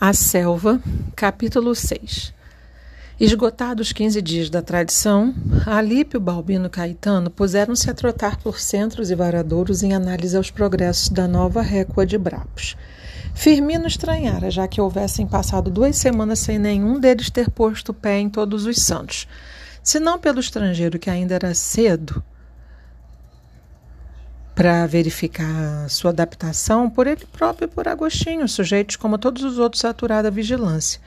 A Selva, capítulo 6 Esgotados 15 dias da tradição, Alípio, Balbino e Caetano puseram-se a trotar por centros e varadouros em análise aos progressos da nova récua de Brapos. Firmino estranhara, já que houvessem passado duas semanas sem nenhum deles ter posto pé em Todos os Santos. Se não pelo estrangeiro, que ainda era cedo, para verificar sua adaptação por ele próprio e por Agostinho, sujeitos como todos os outros aturada vigilância.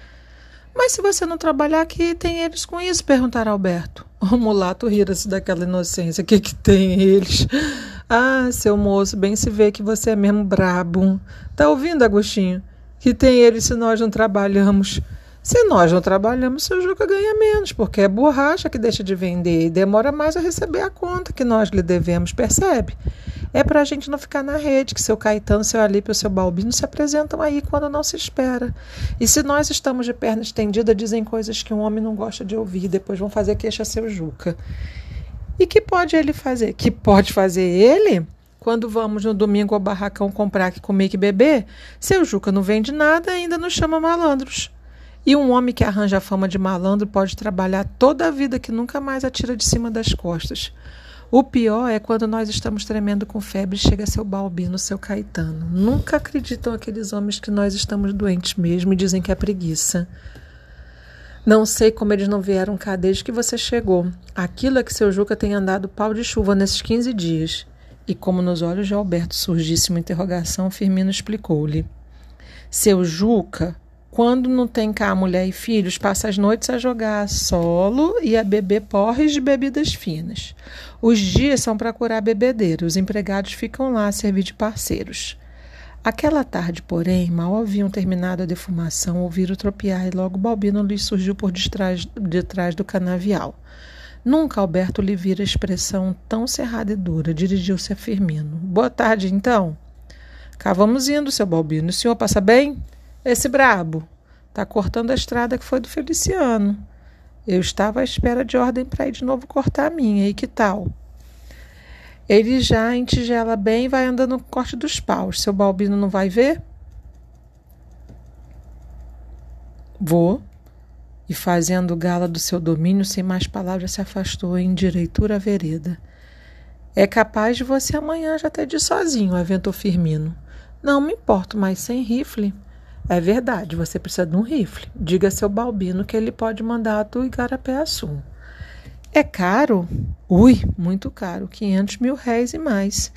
Mas se você não trabalhar aqui, tem eles com isso? perguntará Alberto. O mulato rira-se daquela inocência. Que, que tem eles? Ah, seu moço, bem se vê que você é mesmo brabo. Tá ouvindo, Agostinho? Que tem eles se nós não trabalhamos? Se nós não trabalhamos, seu Juca ganha menos, porque é borracha que deixa de vender e demora mais a receber a conta que nós lhe devemos, percebe? É para a gente não ficar na rede, que seu Caetano, seu Alípio e seu Balbino se apresentam aí quando não se espera. E se nós estamos de perna estendida, dizem coisas que um homem não gosta de ouvir, depois vão fazer queixa a seu Juca. E que pode ele fazer? Que pode fazer ele? Quando vamos no domingo ao barracão comprar comer que beber, seu Juca não vende nada e ainda nos chama malandros. E um homem que arranja a fama de malandro pode trabalhar toda a vida que nunca mais atira de cima das costas. O pior é quando nós estamos tremendo com febre e chega seu Balbino, seu Caetano. Nunca acreditam aqueles homens que nós estamos doentes mesmo e dizem que é preguiça. Não sei como eles não vieram cá desde que você chegou. Aquilo é que seu Juca tem andado pau de chuva nesses 15 dias. E como nos olhos de Alberto surgisse uma interrogação, Firmino explicou-lhe. Seu Juca quando não tem cá mulher e filhos, passa as noites a jogar solo e a beber porres de bebidas finas. Os dias são para curar bebedeira, os empregados ficam lá a servir de parceiros. Aquela tarde, porém, mal haviam terminado a defumação, ouviram tropiar e logo Balbino lhes surgiu por detrás, detrás do canavial. Nunca Alberto lhe vira expressão tão cerrada e dura. Dirigiu-se a Firmino. Boa tarde, então. Cá vamos indo, seu Balbino. O senhor passa bem? Esse brabo está cortando a estrada que foi do Feliciano. Eu estava à espera de ordem para ir de novo cortar a minha. E que tal? Ele já entigela bem e vai andando no corte dos paus. Seu Balbino não vai ver? Vou. E fazendo gala do seu domínio, sem mais palavras, se afastou em direitura à vereda. É capaz de você amanhã já ter de sozinho, aventou Firmino. Não me importo mais sem rifle. É verdade, você precisa de um rifle. Diga a seu Balbino que ele pode mandar do Igarapé-Açu. É caro? Ui, muito caro. 500 mil réis e mais.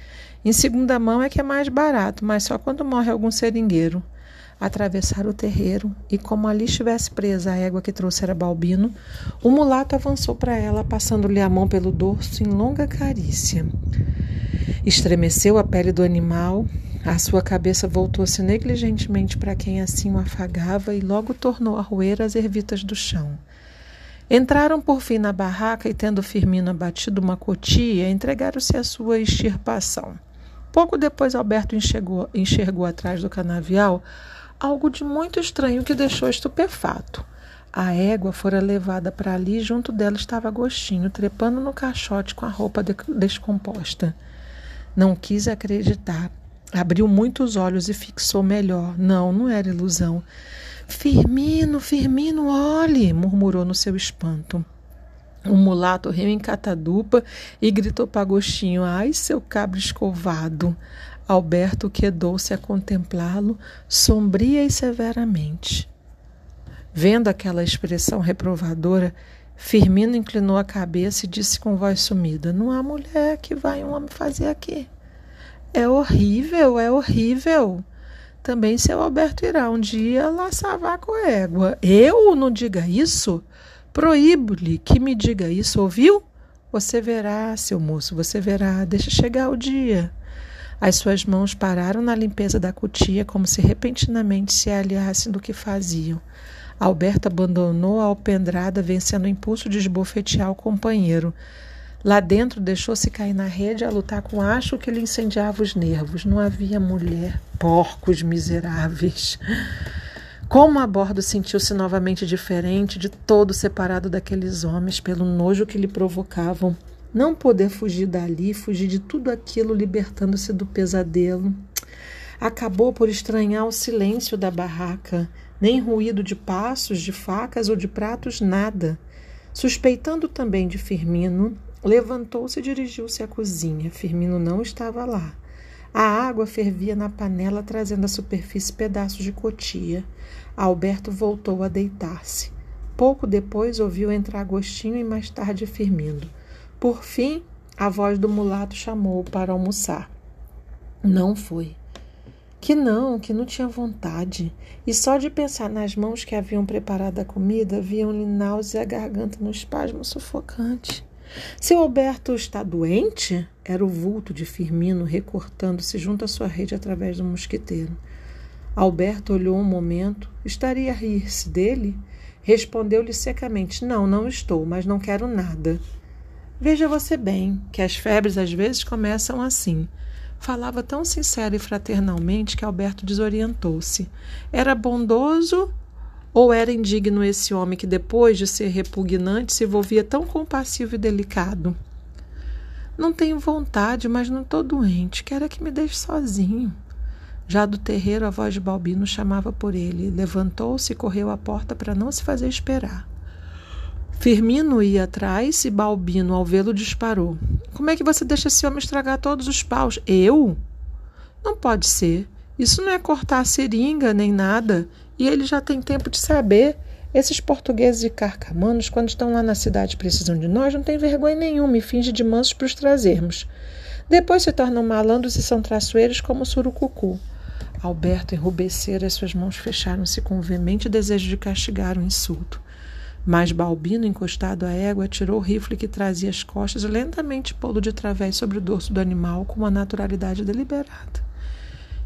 Em segunda mão é que é mais barato, mas só quando morre algum seringueiro. Atravessaram o terreiro e, como ali estivesse presa a égua que trouxera Balbino, o mulato avançou para ela, passando-lhe a mão pelo dorso em longa carícia. Estremeceu a pele do animal, a sua cabeça voltou-se negligentemente para quem assim o afagava e logo tornou a roer as ervitas do chão. Entraram por fim na barraca e, tendo Firmino abatido uma cotia, entregaram-se à sua extirpação. Pouco depois, Alberto enxergou, enxergou atrás do canavial algo de muito estranho que deixou estupefato. A égua fora levada para ali, junto dela estava Agostinho, trepando no caixote com a roupa de descomposta. Não quis acreditar. Abriu muitos olhos e fixou melhor. Não, não era ilusão. Firmino, Firmino, olhe! murmurou no seu espanto. O mulato riu em catadupa e gritou para Agostinho: Ai, seu cabra escovado! Alberto quedou-se a contemplá-lo, sombria e severamente. Vendo aquela expressão reprovadora, Firmino inclinou a cabeça e disse com voz sumida: Não há mulher que vai um homem fazer aqui. É horrível, é horrível. Também seu Alberto irá um dia laçar a égua. Eu não diga isso? Proíbo-lhe que me diga isso, ouviu? Você verá, seu moço, você verá. Deixa chegar o dia. As suas mãos pararam na limpeza da cutia como se repentinamente se aliassem do que faziam. Alberto abandonou a alpendrada, vencendo o impulso de esbofetear o companheiro. Lá dentro deixou-se cair na rede a lutar com acho que lhe incendiava os nervos. Não havia mulher, porcos miseráveis. Como a bordo sentiu-se novamente diferente, de todo separado daqueles homens, pelo nojo que lhe provocavam. Não poder fugir dali, fugir de tudo aquilo, libertando-se do pesadelo. Acabou por estranhar o silêncio da barraca, nem ruído de passos, de facas ou de pratos, nada. Suspeitando também de Firmino, levantou-se e dirigiu-se à cozinha. Firmino não estava lá. A água fervia na panela, trazendo à superfície pedaços de cotia. Alberto voltou a deitar-se. Pouco depois ouviu entrar Agostinho e mais tarde Firmino. Por fim, a voz do mulato chamou-o para almoçar. Não foi. Que não, que não tinha vontade. E só de pensar nas mãos que haviam preparado a comida, viam-lhe náusea a garganta no espasmo sufocante. Seu Alberto está doente? Era o vulto de Firmino recortando-se junto à sua rede através do mosquiteiro. Alberto olhou um momento. Estaria a rir-se dele? Respondeu-lhe secamente: Não, não estou, mas não quero nada. Veja você bem que as febres às vezes começam assim. Falava tão sincero e fraternalmente que Alberto desorientou-se. Era bondoso ou era indigno esse homem que, depois de ser repugnante, se envolvia tão compassivo e delicado? Não tenho vontade, mas não estou doente. Quero é que me deixe sozinho. Já do terreiro, a voz de Balbino chamava por ele. Levantou-se e correu à porta para não se fazer esperar. Firmino ia atrás e Balbino, ao vê-lo, disparou. Como é que você deixa esse homem estragar todos os paus? Eu? Não pode ser. Isso não é cortar a seringa nem nada. E ele já tem tempo de saber. Esses portugueses e carcamanos, quando estão lá na cidade precisam de nós, não tem vergonha nenhuma e finge de mansos para os trazermos. Depois se tornam malandros e são traiçoeiros como o surucucu. Alberto enrubecera e suas mãos fecharam-se com o veemente desejo de castigar o insulto. Mas Balbino, encostado à égua, tirou o rifle que trazia às costas e lentamente pô-lo de través sobre o dorso do animal com uma naturalidade deliberada.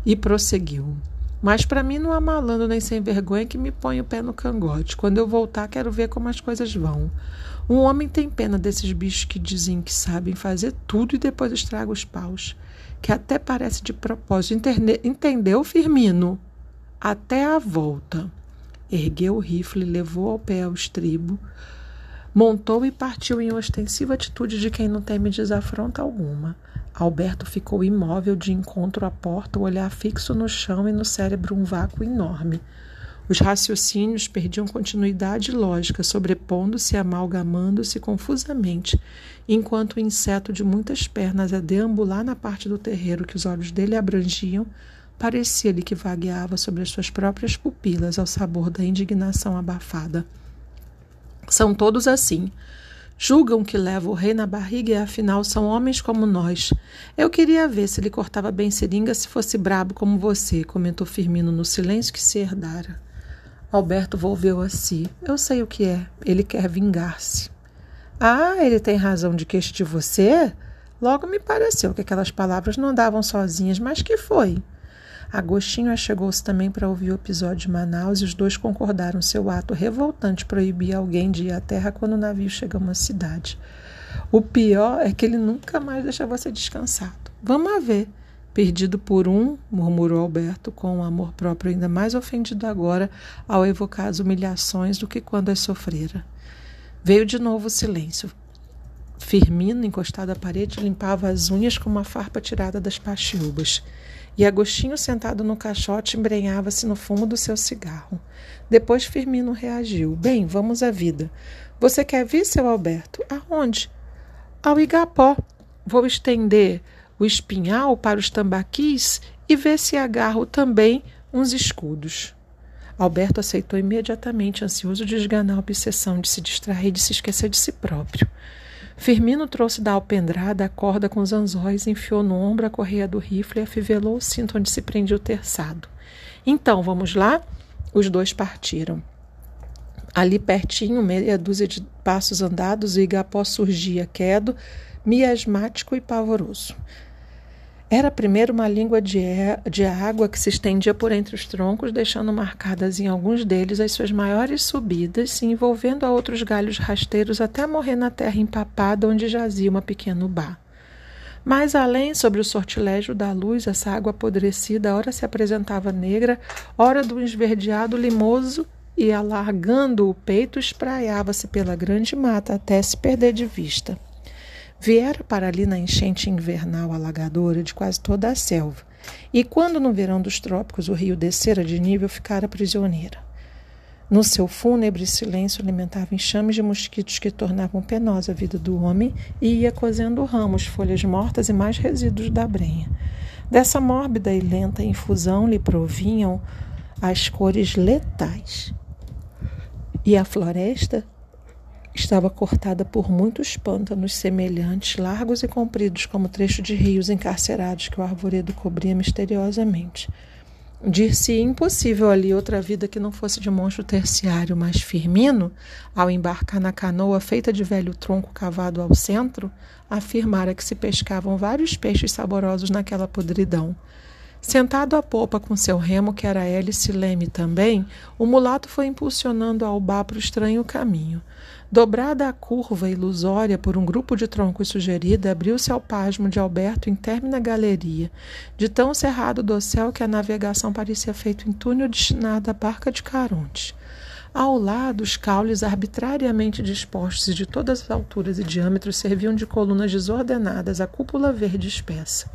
E prosseguiu. Mas para mim não há malandro nem sem vergonha que me ponha o pé no cangote. Quando eu voltar, quero ver como as coisas vão. Um homem tem pena desses bichos que dizem que sabem fazer tudo e depois estraga os paus. Que até parece de propósito. Interne... Entendeu, Firmino? Até a volta ergueu o rifle, levou ao pé ao estribo, montou e partiu em ostensiva atitude de quem não teme desafronta alguma. Alberto ficou imóvel de encontro à porta, o olhar fixo no chão e no cérebro um vácuo enorme. Os raciocínios perdiam continuidade lógica, sobrepondo-se e amalgamando-se confusamente, enquanto o inseto de muitas pernas a deambular na parte do terreiro que os olhos dele abrangiam Parecia-lhe que vagueava sobre as suas próprias pupilas ao sabor da indignação abafada. São todos assim. Julgam que leva o rei na barriga e afinal são homens como nós. Eu queria ver se ele cortava bem seringa se fosse brabo como você, comentou Firmino no silêncio que se herdara. Alberto volveu a si. Eu sei o que é. Ele quer vingar-se. Ah, ele tem razão de que este você? Logo me pareceu que aquelas palavras não andavam sozinhas, mas que foi? Agostinho achegou-se também para ouvir o episódio de Manaus e os dois concordaram. Seu ato revoltante proibir alguém de ir à terra quando o navio chega a uma cidade. O pior é que ele nunca mais deixa você descansado. Vamos ver. Perdido por um, murmurou Alberto, com um amor próprio ainda mais ofendido agora ao evocar as humilhações do que quando as sofrera. Veio de novo o silêncio. Firmino, encostado à parede, limpava as unhas com uma farpa tirada das paxiúbas. E Agostinho, sentado no caixote, embrenhava-se no fumo do seu cigarro. Depois Firmino reagiu. Bem, vamos à vida. Você quer vir, seu Alberto? Aonde? Ao Igapó. Vou estender o espinhal para os tambaquis e ver se agarro também uns escudos. Alberto aceitou imediatamente, ansioso de esganar a obsessão de se distrair e de se esquecer de si próprio. Firmino trouxe da alpendrada a corda com os anzóis, enfiou no ombro a correia do rifle e afivelou o cinto onde se prendia o terçado. Então, vamos lá? Os dois partiram. Ali pertinho, meia dúzia de passos andados, o igapó surgia quedo, miasmático e pavoroso. Era primeiro uma língua de, de água que se estendia por entre os troncos, deixando marcadas em alguns deles as suas maiores subidas, se envolvendo a outros galhos rasteiros até morrer na terra empapada onde jazia uma pequena bar. Mais além, sobre o sortilégio da luz, essa água apodrecida, ora se apresentava negra, ora do esverdeado limoso, e, alargando o peito, espraiava-se pela grande mata até se perder de vista. Viera para ali na enchente invernal alagadora de quase toda a selva. E quando no verão dos trópicos o rio descera de nível, ficara prisioneira. No seu fúnebre silêncio alimentava enxames de mosquitos que tornavam penosa a vida do homem e ia cozendo ramos, folhas mortas e mais resíduos da brenha. Dessa mórbida e lenta infusão lhe provinham as cores letais. E a floresta estava cortada por muitos pântanos semelhantes, largos e compridos como trechos de rios encarcerados que o arvoredo cobria misteriosamente. Dir-se impossível ali outra vida que não fosse de monstro terciário, mas Firmino, ao embarcar na canoa feita de velho tronco cavado ao centro, afirmara que se pescavam vários peixes saborosos naquela podridão. Sentado à popa com seu remo, que era hélice leme também, o mulato foi impulsionando a Albá para o estranho caminho. Dobrada a curva ilusória por um grupo de troncos sugerida, abriu-se ao pasmo de Alberto em términa galeria, de tão cerrado do céu que a navegação parecia feita em túnel destinado à barca de Caronte. Ao lado, os caules arbitrariamente dispostos de todas as alturas e diâmetros serviam de colunas desordenadas à cúpula verde espessa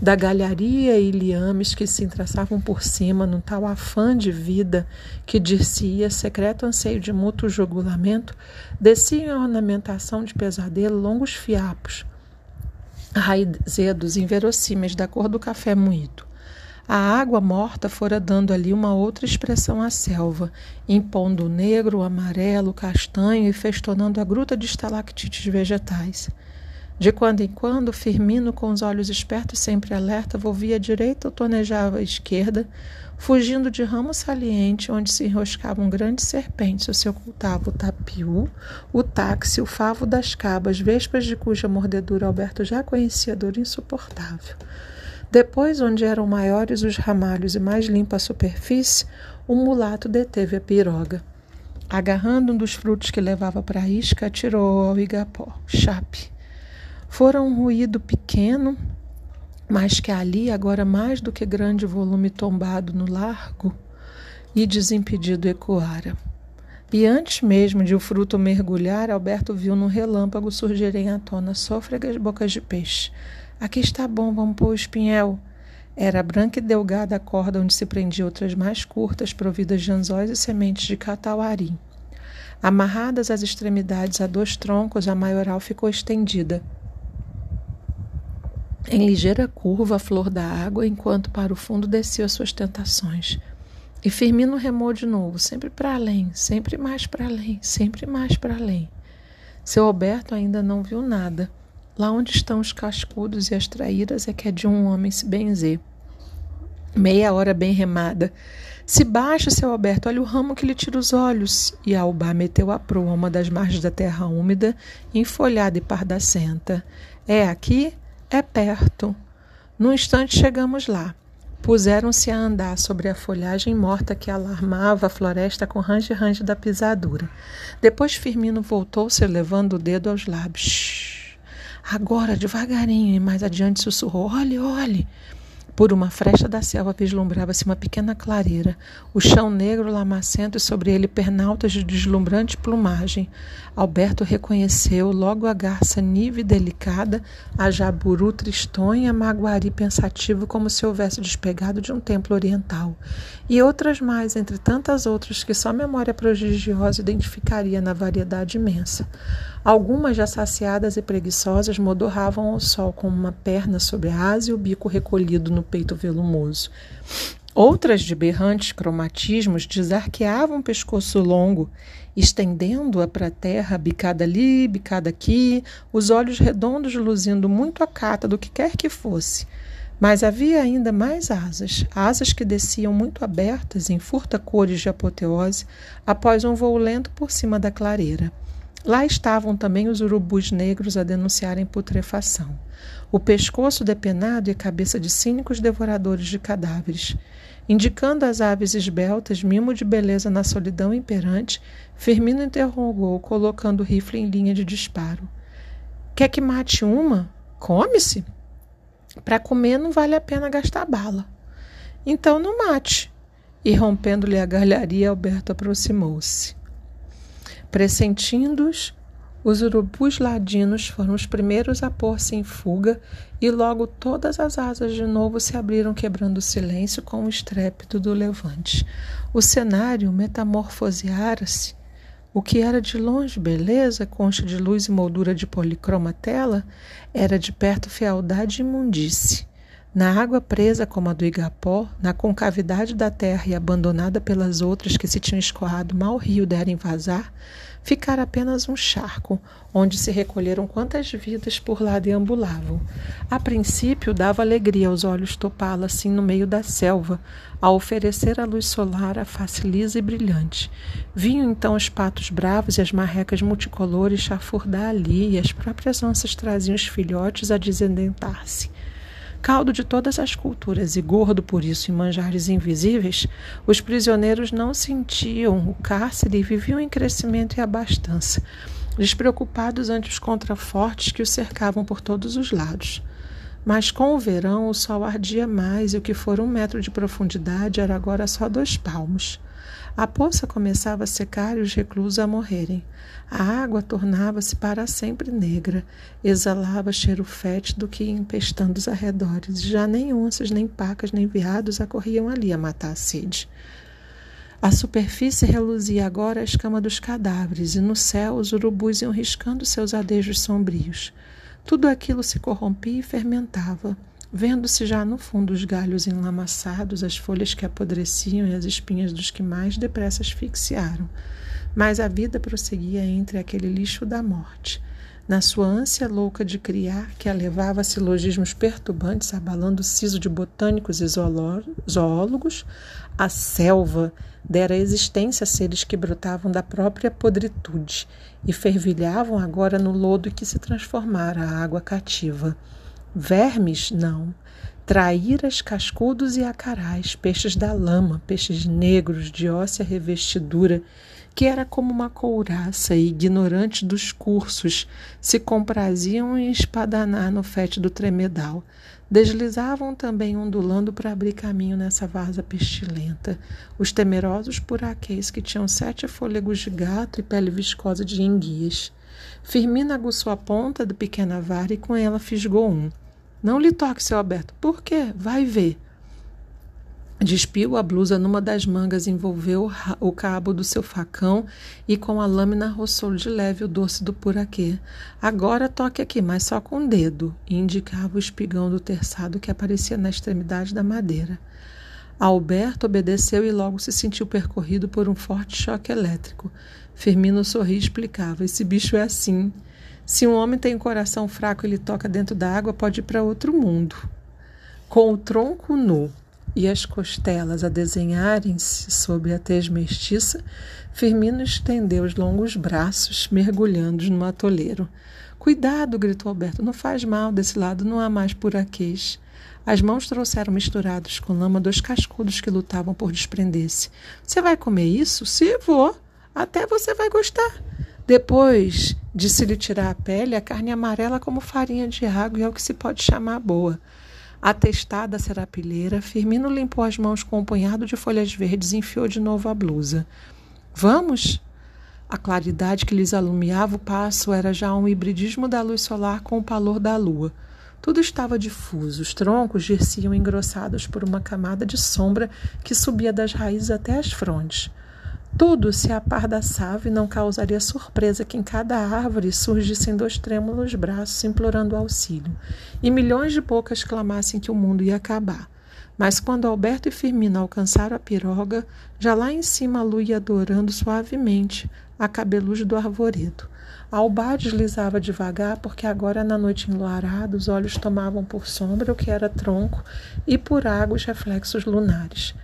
da galharia e liames que se entraçavam por cima num tal afã de vida que dir-se-ia secreto anseio de mútuo jogulamento, desciam em ornamentação de pesadelo longos fiapos, raizedos inverossímeis da cor do café moído. A água morta fora dando ali uma outra expressão à selva, impondo o negro, o amarelo, o castanho e festonando a gruta de estalactites vegetais. De quando em quando, Firmino, com os olhos espertos sempre alerta, volvia à direita ou tonejava à esquerda, fugindo de ramo saliente onde se enroscavam grandes serpentes, se ocultava o tapiú, o táxi, o favo das cabas, vespas de cuja mordedura Alberto já conhecia dor insuportável. Depois, onde eram maiores os ramalhos e mais limpa a superfície, o mulato deteve a piroga. Agarrando um dos frutos que levava para a isca, atirou ao igapó. Chape. Fora um ruído pequeno, mas que ali, agora mais do que grande volume tombado no largo, e desimpedido ecoara. E antes mesmo de o fruto mergulhar, Alberto viu num relâmpago surgirem à tona sôfregas bocas de peixe. Aqui está bom, vamos pôr o espinhel. Era branca e delgada a corda onde se prendia outras mais curtas, providas de anzóis e sementes de catauari. Amarradas às extremidades a dois troncos, a maioral ficou estendida, em ligeira curva a flor da água, enquanto para o fundo descia suas tentações. E Firmino remou de novo, sempre para além, sempre mais para além, sempre mais para além. Seu Alberto ainda não viu nada. Lá onde estão os cascudos e as traíras é que é de um homem se benzer. Meia hora bem remada. Se baixa, seu Alberto, olha o ramo que lhe tira os olhos. E Albá meteu a proa a uma das margens da terra úmida, enfolhada e pardacenta. É aqui? É perto. Num instante chegamos lá. Puseram-se a andar sobre a folhagem morta que alarmava a floresta com range-range da pisadura. Depois Firmino voltou-se levando o dedo aos lábios. Agora, devagarinho, e mais adiante sussurrou: Olhe, olhe. Por uma fresta da selva vislumbrava-se uma pequena clareira, o chão negro lamacento e sobre ele pernaltas de deslumbrante plumagem. Alberto reconheceu logo a garça nível e delicada, a jaburu tristonha, maguari pensativo como se houvesse despegado de um templo oriental, e outras mais, entre tantas outras que só memória prodigiosa identificaria na variedade imensa. Algumas, já saciadas e preguiçosas, modorravam ao sol com uma perna sobre a asa e o bico recolhido no peito velumoso. Outras, de berrantes cromatismos, desarqueavam o pescoço longo, estendendo-a para a terra, bicada ali, bicada aqui, os olhos redondos luzindo muito a cata do que quer que fosse. Mas havia ainda mais asas, asas que desciam muito abertas em furta cores de apoteose após um voo lento por cima da clareira. Lá estavam também os urubus negros a denunciarem putrefação. O pescoço depenado e a cabeça de cínicos devoradores de cadáveres. Indicando as aves esbeltas, mimo de beleza na solidão imperante, Firmino interrogou, colocando o rifle em linha de disparo. Quer que mate uma? Come-se. Para comer não vale a pena gastar bala. Então não mate. E rompendo-lhe a galharia, Alberto aproximou-se. Pressentindo-os, Os urubus ladinos foram os primeiros a pôr-se em fuga e logo todas as asas de novo se abriram quebrando o silêncio com o estrépito do levante. O cenário metamorfoseara-se. O que era de longe beleza, concha de luz e moldura de policromatela, era de perto fealdade e imundície. Na água presa como a do Igapó, na concavidade da terra e abandonada pelas outras que se tinham escoado mal o rio derem vazar, ficara apenas um charco, onde se recolheram quantas vidas por lá deambulavam. A princípio dava alegria aos olhos topá-la assim no meio da selva, a oferecer à luz solar a face lisa e brilhante. Vinham então os patos bravos e as marrecas multicolores chafurdar ali, e as próprias onças traziam os filhotes a desendentar-se caldo de todas as culturas e gordo por isso em manjares invisíveis, os prisioneiros não sentiam o cárcere e viviam em crescimento e abastança, despreocupados ante os contrafortes que os cercavam por todos os lados. Mas com o verão o sol ardia mais e o que for um metro de profundidade era agora só dois palmos. A poça começava a secar e os reclusos a morrerem. A água tornava-se para sempre negra, exalava cheiro fétido que ia empestando os arredores. Já nem onças, nem pacas, nem veados acorriam ali a matar a sede. A superfície reluzia agora a escama dos cadáveres, e no céu os urubus iam riscando seus adejos sombrios. Tudo aquilo se corrompia e fermentava. Vendo-se já no fundo os galhos enlamaçados, as folhas que apodreciam e as espinhas dos que mais depressa asfixiaram. Mas a vida prosseguia entre aquele lixo da morte. Na sua ânsia louca de criar, que a levava a silogismos perturbantes, abalando o siso de botânicos e zoólogos, a selva dera existência a seres que brotavam da própria podritude e fervilhavam agora no lodo que se transformara a água cativa. Vermes, não. Traíras, cascudos e acarás, peixes da lama, peixes negros de óssea revestidura, que era como uma couraça e, ignorantes dos cursos, se compraziam em espadanar no fétido tremedal. Deslizavam também ondulando para abrir caminho nessa vaza pestilenta. Os temerosos puraquês que tinham sete fôlegos de gato e pele viscosa de enguias. Firmina aguçou a ponta da pequena vara e com ela fisgou um. Não lhe toque, seu Alberto. Por quê? Vai ver. Despiu a blusa numa das mangas, envolveu o cabo do seu facão e com a lâmina roçou de leve o doce do puraquê. Agora toque aqui, mas só com o dedo, indicava o espigão do terçado que aparecia na extremidade da madeira. Alberto obedeceu e logo se sentiu percorrido por um forte choque elétrico. Firmino sorria e explicava: Esse bicho é assim. Se um homem tem um coração fraco e ele toca dentro da água, pode ir para outro mundo. Com o tronco nu e as costelas a desenharem-se sobre a tez mestiça, Firmino estendeu os longos braços, mergulhando no atoleiro. Cuidado, gritou Alberto, não faz mal, desse lado não há mais puraquês. As mãos trouxeram misturados com lama dois cascudos que lutavam por desprender-se. Você vai comer isso? Se vou. Até você vai gostar. Depois de se lhe tirar a pele, a carne amarela como farinha de água e é o que se pode chamar boa. Atestada a serapilheira, Firmino limpou as mãos com um punhado de folhas verdes e enfiou de novo a blusa. Vamos? A claridade que lhes alumiava o passo era já um hibridismo da luz solar com o palor da lua. Tudo estava difuso, os troncos gerciam engrossados por uma camada de sombra que subia das raízes até as frontes. Tudo se apardaçava e não causaria surpresa que em cada árvore surgissem dois trêmulos braços implorando auxílio, e milhões de bocas clamassem que o mundo ia acabar. Mas quando Alberto e Firmina alcançaram a piroga, já lá em cima a lua ia adorando suavemente a cabelugem do arvoredo. Alba deslizava devagar, porque agora na noite enluarada os olhos tomavam por sombra o que era tronco e por água os reflexos lunares.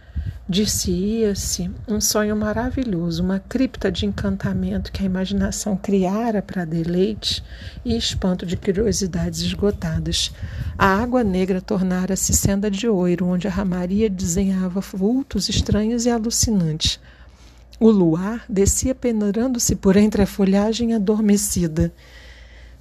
Dir-se-ia-se um sonho maravilhoso, uma cripta de encantamento que a imaginação criara para deleite e espanto de curiosidades esgotadas. A água negra tornara-se senda de ouro, onde a ramaria desenhava vultos estranhos e alucinantes. O luar descia peneirando-se por entre a folhagem adormecida.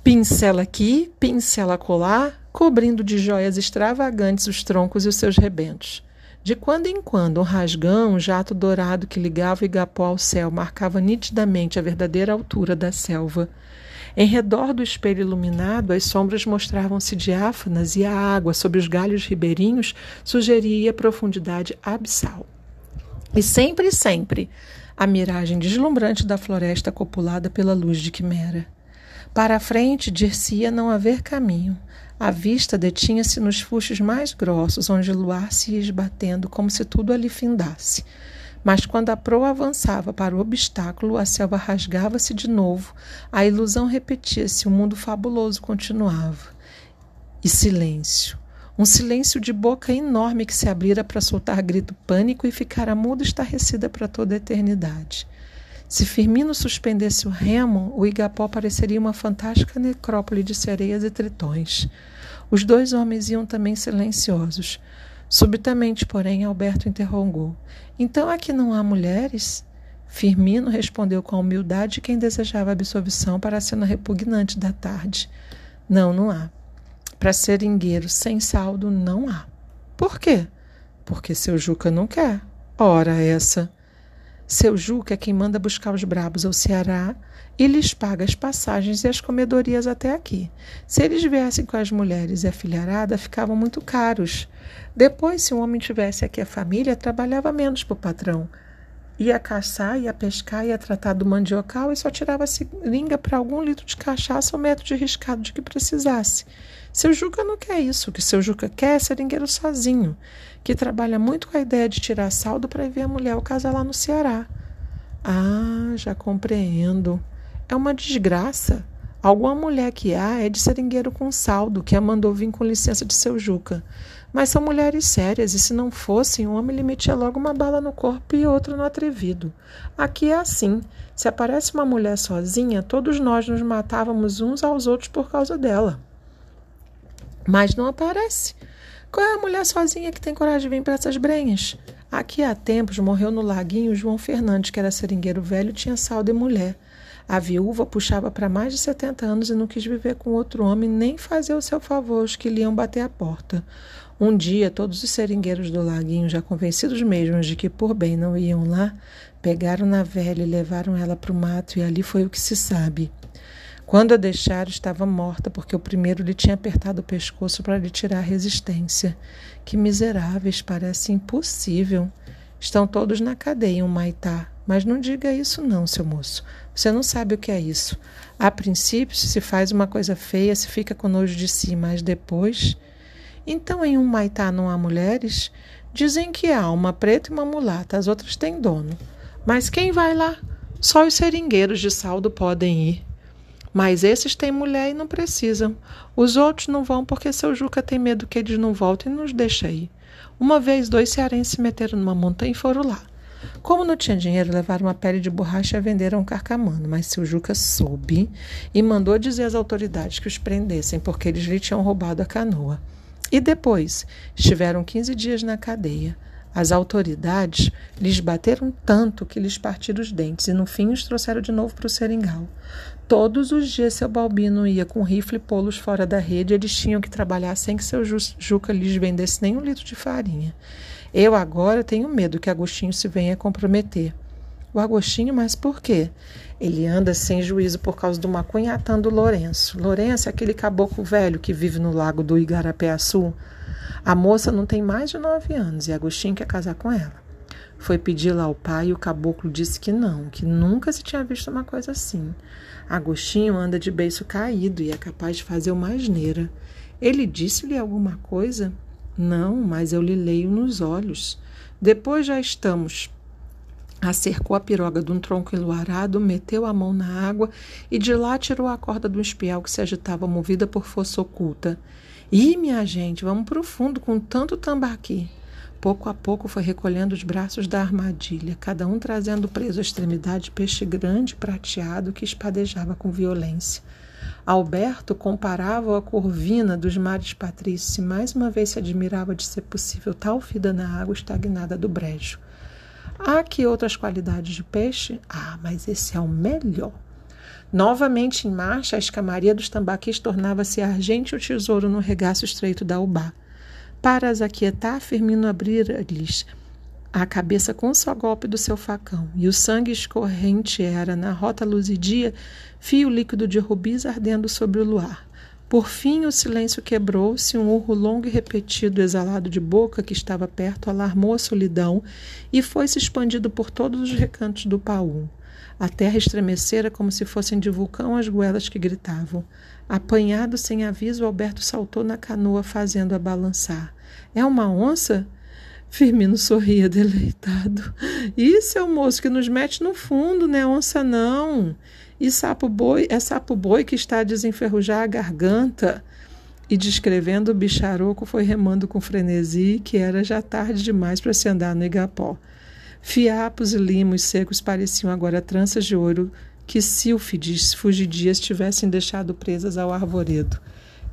Pincela aqui, pincela colar, cobrindo de joias extravagantes os troncos e os seus rebentos. De quando em quando, um rasgão, um jato dourado que ligava o igapó ao céu, marcava nitidamente a verdadeira altura da selva. Em redor do espelho iluminado, as sombras mostravam-se diáfanas e a água sobre os galhos ribeirinhos sugeria profundidade abissal. E sempre, sempre, a miragem deslumbrante da floresta copulada pela luz de quimera. Para a frente, dir-se-ia não haver caminho. A vista detinha-se nos fuxos mais grossos, onde o luar se ia esbatendo como se tudo ali findasse. Mas quando a proa avançava para o obstáculo, a selva rasgava-se de novo, a ilusão repetia-se, o mundo fabuloso continuava. E silêncio. Um silêncio de boca enorme que se abrira para soltar grito pânico e ficara muda estarrecida para toda a eternidade. Se Firmino suspendesse o remo, o Igapó pareceria uma fantástica necrópole de sereias e tritões. Os dois homens iam também silenciosos. Subitamente, porém, Alberto interrogou: Então aqui não há mulheres? Firmino respondeu com humildade de quem desejava absolvição para a cena repugnante da tarde. Não, não há. Para seringueiro sem saldo, não há. Por quê? Porque seu Juca não quer. Ora, essa. Seu Juca é quem manda buscar os brabos ao Ceará e lhes paga as passagens e as comedorias até aqui. Se eles viessem com as mulheres e a filharada, ficavam muito caros. Depois, se um homem tivesse aqui a família, trabalhava menos para o patrão. Ia caçar, ia pescar, ia tratar do mandiocal e só tirava seringa para algum litro de cachaça ou metro de riscado de que precisasse. Seu Juca não quer isso. O que seu Juca quer é seringueiro sozinho, que trabalha muito com a ideia de tirar saldo para ver a mulher o casar lá no Ceará. Ah, já compreendo. É uma desgraça. Alguma mulher que há é de seringueiro com saldo, que a mandou vir com licença de seu Juca. Mas são mulheres sérias, e se não fossem, o homem lhe metia logo uma bala no corpo e outra no atrevido. Aqui é assim. Se aparece uma mulher sozinha, todos nós nos matávamos uns aos outros por causa dela. Mas não aparece. Qual é a mulher sozinha que tem coragem de vir para essas brenhas? Aqui há tempos morreu no laguinho João Fernandes, que era seringueiro velho e tinha saldo e mulher. A viúva puxava para mais de 70 anos e não quis viver com outro homem nem fazer o seu favor os que lhe iam bater a porta. Um dia, todos os seringueiros do laguinho, já convencidos mesmos de que por bem não iam lá, pegaram na velha e levaram ela para o mato, e ali foi o que se sabe. Quando a deixaram, estava morta, porque o primeiro lhe tinha apertado o pescoço para lhe tirar a resistência. Que miseráveis, parece impossível. Estão todos na cadeia, um maitá. Mas não diga isso, não, seu moço. Você não sabe o que é isso. A princípio, se faz uma coisa feia, se fica com nojo de si, mas depois. Então, em um maitá não há mulheres? Dizem que há uma preta e uma mulata, as outras têm dono. Mas quem vai lá? Só os seringueiros de saldo podem ir. Mas esses têm mulher e não precisam. Os outros não vão porque seu Juca tem medo que eles não voltem e nos deixem ir. Uma vez, dois cearenses se meteram numa montanha e foram lá. Como não tinha dinheiro, levaram uma pele de borracha e venderam um carcamano, mas seu Juca soube e mandou dizer às autoridades que os prendessem, porque eles lhe tinham roubado a canoa. E depois, estiveram 15 dias na cadeia. As autoridades lhes bateram tanto que lhes partiram os dentes e no fim os trouxeram de novo para o seringal. Todos os dias seu Balbino ia com rifle pô-los fora da rede e eles tinham que trabalhar sem que seu Juca lhes vendesse nem um litro de farinha. Eu agora tenho medo que Agostinho se venha comprometer. O Agostinho, mas por quê? Ele anda sem juízo por causa do macunhatando Lourenço. Lourenço é aquele caboclo velho que vive no lago do Igarapé-Açu. A moça não tem mais de nove anos e Agostinho quer casar com ela. Foi pedir lá ao pai e o caboclo disse que não, que nunca se tinha visto uma coisa assim. Agostinho anda de beiço caído e é capaz de fazer uma asneira. Ele disse-lhe alguma coisa? Não, mas eu lhe leio nos olhos. Depois já estamos. Acercou a piroga de um tronco enluarado, meteu a mão na água e de lá tirou a corda do espial que se agitava movida por força oculta. Ih, minha gente, vamos para o fundo com tanto tambaqui. Pouco a pouco foi recolhendo os braços da armadilha, cada um trazendo preso à extremidade peixe grande prateado que espadejava com violência. Alberto comparava a corvina dos mares patrícios e mais uma vez se admirava de ser possível tal vida na água estagnada do brejo. Há aqui outras qualidades de peixe? Ah, mas esse é o melhor. Novamente em marcha, a escamaria dos tambaquis tornava-se argente o tesouro no regaço estreito da ubá. Para as aquietar, Firmino abrir-lhes a cabeça com um só golpe do seu facão, e o sangue escorrente era, na rota luzidia, fio líquido de rubis ardendo sobre o luar. Por fim, o silêncio quebrou-se, um urro longo e repetido, exalado de boca que estava perto, alarmou a solidão e foi-se expandido por todos os recantos do paú. A terra estremecera como se fossem de vulcão as goelas que gritavam. Apanhado sem aviso, Alberto saltou na canoa, fazendo-a balançar. É uma onça? Firmino sorria deleitado. Isso é o moço que nos mete no fundo, não é onça não. E sapo boi, é sapo boi que está a desenferrujar a garganta. E descrevendo o bicharoco foi remando com frenesi, que era já tarde demais para se andar no igapó. Fiapos e limos secos pareciam agora tranças de ouro que sílfides fugidias tivessem deixado presas ao arvoredo.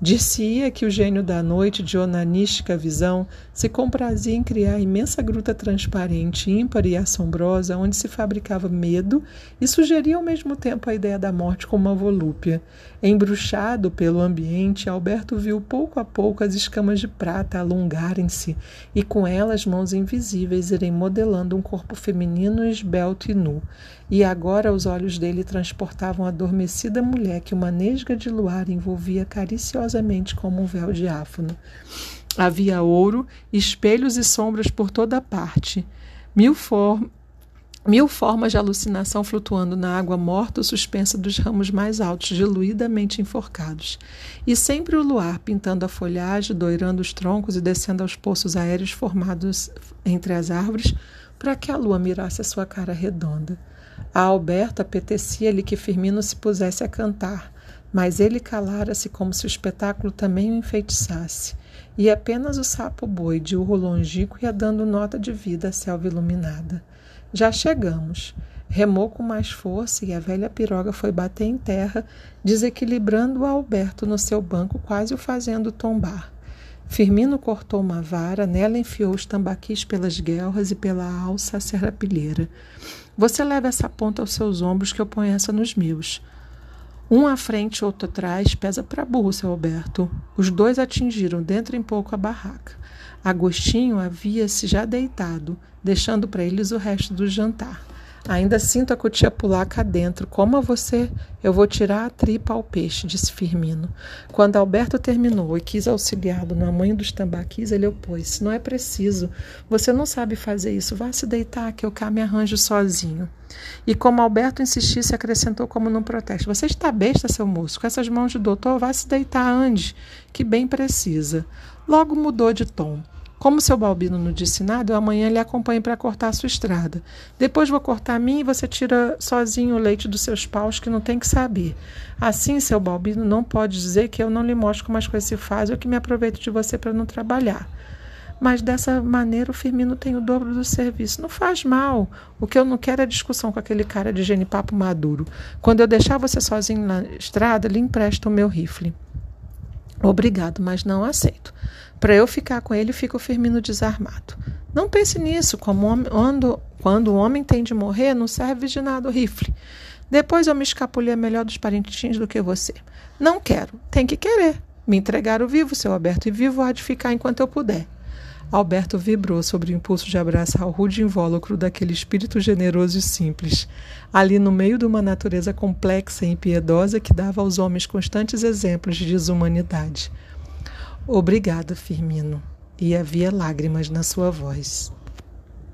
Dir-se-ia que o gênio da noite, de onanística visão, se comprazia em criar imensa gruta transparente, ímpar e assombrosa, onde se fabricava medo e sugeria ao mesmo tempo a ideia da morte como uma volúpia. Embruxado pelo ambiente, Alberto viu pouco a pouco as escamas de prata alongarem-se e com elas mãos invisíveis irem modelando um corpo feminino esbelto e nu. E agora os olhos dele transportavam a adormecida mulher que uma nesga de luar envolvia cariciosamente como um véu diáfano. Havia ouro, espelhos e sombras por toda parte. Mil, for mil formas de alucinação flutuando na água morta ou suspensa dos ramos mais altos, diluidamente enforcados. E sempre o luar pintando a folhagem, doirando os troncos e descendo aos poços aéreos formados entre as árvores, para que a lua mirasse a sua cara redonda. A Alberto apetecia-lhe que Firmino se pusesse a cantar, mas ele calara-se como se o espetáculo também o enfeitiçasse, e apenas o sapo boi de urro longínquo ia dando nota de vida à selva iluminada. Já chegamos. Remou com mais força e a velha piroga foi bater em terra, desequilibrando o Alberto no seu banco, quase o fazendo tombar. Firmino cortou uma vara, nela enfiou os tambaquis pelas guelras e pela alça a serrapilheira. Você leva essa ponta aos seus ombros que eu ponho essa nos meus. Um à frente, outro atrás, pesa para burro, seu Alberto. Os dois atingiram dentro em pouco a barraca. Agostinho havia-se já deitado, deixando para eles o resto do jantar. Ainda sinto a cutia pular cá dentro. Como a você, eu vou tirar a tripa ao peixe, disse Firmino. Quando Alberto terminou e quis auxiliá-lo no amanho dos tambaquis, ele opôs. Não é preciso. Você não sabe fazer isso. Vá se deitar, que eu cá me arranjo sozinho. E como Alberto insistisse, acrescentou como num protesto. Você está besta, seu moço. Com essas mãos de doutor, vá se deitar, ande, que bem precisa. Logo mudou de tom. Como seu Balbino não disse nada, eu amanhã lhe acompanho para cortar a sua estrada. Depois vou cortar a minha e você tira sozinho o leite dos seus paus, que não tem que saber. Assim, seu Balbino não pode dizer que eu não lhe mostro como as coisas se fazem ou que me aproveito de você para não trabalhar. Mas dessa maneira o Firmino tem o dobro do serviço. Não faz mal. O que eu não quero é discussão com aquele cara de genipapo maduro. Quando eu deixar você sozinho na estrada, lhe empresto o meu rifle. Obrigado, mas não aceito. Para eu ficar com ele, fica o Firmino desarmado. Não pense nisso, quando, quando o homem tem de morrer, não serve de nada o rifle. Depois eu me escapulir melhor dos parentinhos do que você. Não quero, tem que querer. Me entregar o vivo, seu Alberto, e vivo há de ficar enquanto eu puder. Alberto vibrou sobre o impulso de abraçar o rude invólucro daquele espírito generoso e simples, ali no meio de uma natureza complexa e impiedosa que dava aos homens constantes exemplos de desumanidade. Obrigada, Firmino. E havia lágrimas na sua voz.